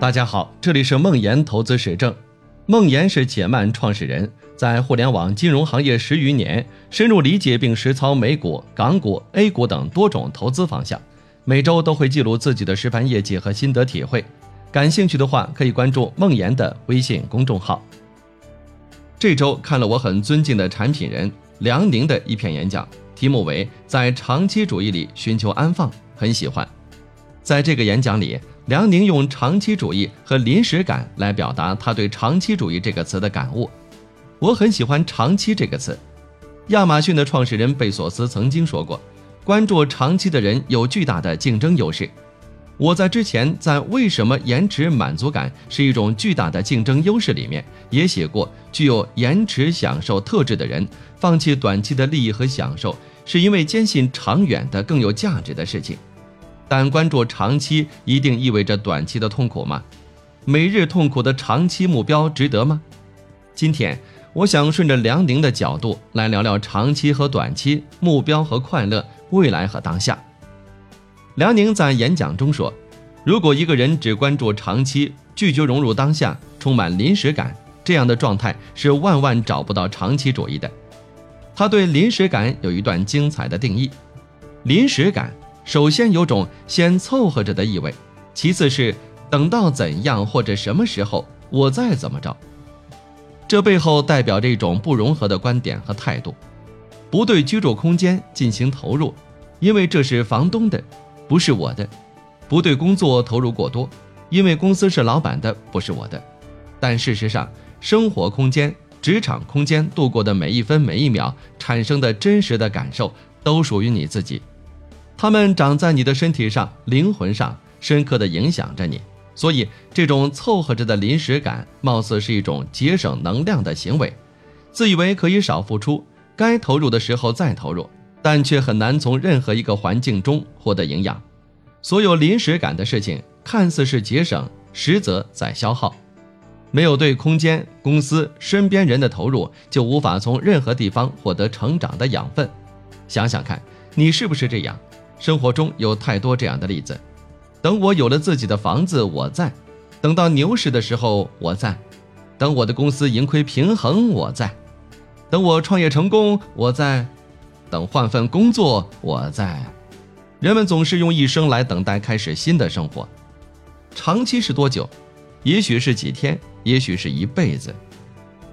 大家好，这里是梦岩投资实证。梦岩是且慢创始人，在互联网金融行业十余年，深入理解并实操美股、港股、A 股等多种投资方向。每周都会记录自己的实盘业绩和心得体会。感兴趣的话，可以关注梦岩的微信公众号。这周看了我很尊敬的产品人梁宁的一篇演讲，题目为《在长期主义里寻求安放》，很喜欢。在这个演讲里。梁宁用长期主义和临时感来表达他对长期主义这个词的感悟。我很喜欢“长期”这个词。亚马逊的创始人贝索斯曾经说过：“关注长期的人有巨大的竞争优势。”我在之前在《为什么延迟满足感是一种巨大的竞争优势》里面也写过，具有延迟享受特质的人放弃短期的利益和享受，是因为坚信长远的更有价值的事情。但关注长期一定意味着短期的痛苦吗？每日痛苦的长期目标值得吗？今天我想顺着梁宁的角度来聊聊长期和短期目标和快乐、未来和当下。梁宁在演讲中说：“如果一个人只关注长期，拒绝融入当下，充满临时感，这样的状态是万万找不到长期主义的。”他对临时感有一段精彩的定义：临时感。首先有种先凑合着的意味，其次是等到怎样或者什么时候我再怎么着。这背后代表着一种不融合的观点和态度，不对居住空间进行投入，因为这是房东的，不是我的；不对工作投入过多，因为公司是老板的，不是我的。但事实上，生活空间、职场空间度过的每一分每一秒产生的真实的感受，都属于你自己。它们长在你的身体上、灵魂上，深刻地影响着你。所以，这种凑合着的临时感，貌似是一种节省能量的行为，自以为可以少付出，该投入的时候再投入，但却很难从任何一个环境中获得营养。所有临时感的事情，看似是节省，实则在消耗。没有对空间、公司、身边人的投入，就无法从任何地方获得成长的养分。想想看，你是不是这样？生活中有太多这样的例子。等我有了自己的房子，我在；等到牛市的时候，我在；等我的公司盈亏平衡，我在；等我创业成功，我在；等换份工作，我在。人们总是用一生来等待开始新的生活。长期是多久？也许是几天，也许是一辈子。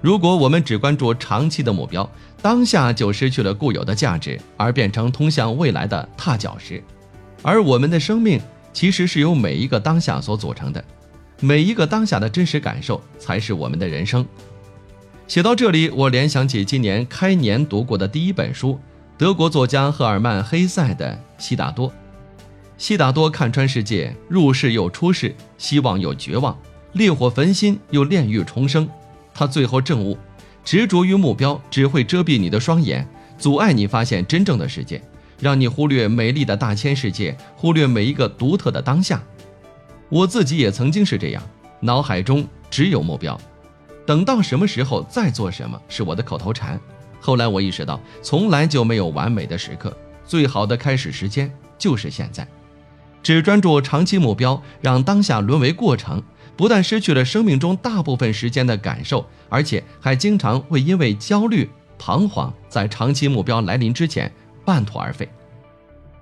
如果我们只关注长期的目标，当下就失去了固有的价值，而变成通向未来的踏脚石。而我们的生命其实是由每一个当下所组成的，每一个当下的真实感受才是我们的人生。写到这里，我联想起今年开年读过的第一本书，德国作家赫尔曼·黑塞的《悉达多》。悉达多看穿世界，入世又出世，希望又绝望，烈火焚心又炼狱重生。他最后证悟。执着于目标只会遮蔽你的双眼，阻碍你发现真正的世界，让你忽略美丽的大千世界，忽略每一个独特的当下。我自己也曾经是这样，脑海中只有目标，等到什么时候再做什么是我的口头禅。后来我意识到，从来就没有完美的时刻，最好的开始时间就是现在。只专注长期目标，让当下沦为过程。不但失去了生命中大部分时间的感受，而且还经常会因为焦虑、彷徨，在长期目标来临之前半途而废。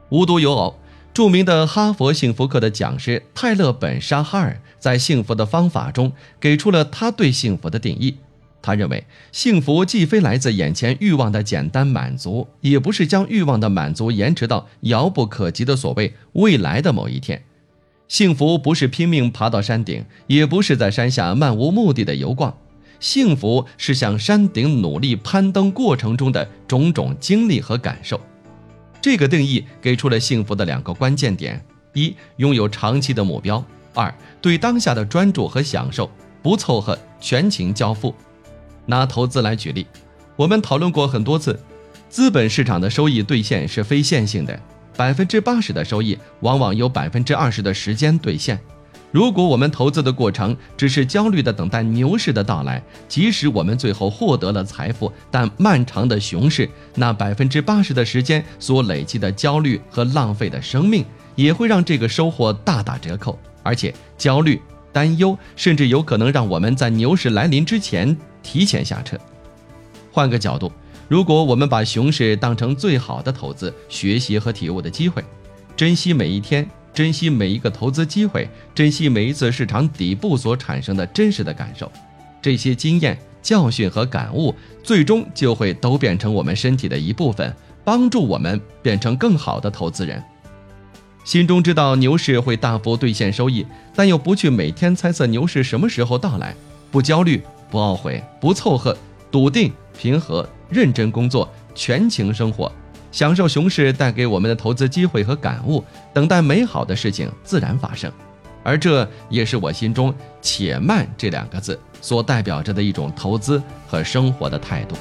无独有偶，著名的哈佛幸福课的讲师泰勒·本沙哈尔在《幸福的方法》中给出了他对幸福的定义。他认为，幸福既非来自眼前欲望的简单满足，也不是将欲望的满足延迟到遥不可及的所谓未来的某一天。幸福不是拼命爬到山顶，也不是在山下漫无目的的游逛，幸福是向山顶努力攀登过程中的种种经历和感受。这个定义给出了幸福的两个关键点：一、拥有长期的目标；二、对当下的专注和享受，不凑合，全情交付。拿投资来举例，我们讨论过很多次，资本市场的收益兑现是非线性的。百分之八十的收益，往往有百分之二十的时间兑现。如果我们投资的过程只是焦虑的等待牛市的到来，即使我们最后获得了财富，但漫长的熊市，那百分之八十的时间所累积的焦虑和浪费的生命，也会让这个收获大打折扣。而且，焦虑担忧，甚至有可能让我们在牛市来临之前提前下车。换个角度，如果我们把熊市当成最好的投资、学习和体悟的机会，珍惜每一天，珍惜每一个投资机会，珍惜每一次市场底部所产生的真实的感受，这些经验、教训和感悟，最终就会都变成我们身体的一部分，帮助我们变成更好的投资人。心中知道牛市会大幅兑现收益，但又不去每天猜测牛市什么时候到来，不焦虑，不懊悔，不凑合，笃定、平和、认真工作，全情生活，享受熊市带给我们的投资机会和感悟，等待美好的事情自然发生。而这也是我心中“且慢”这两个字所代表着的一种投资和生活的态度。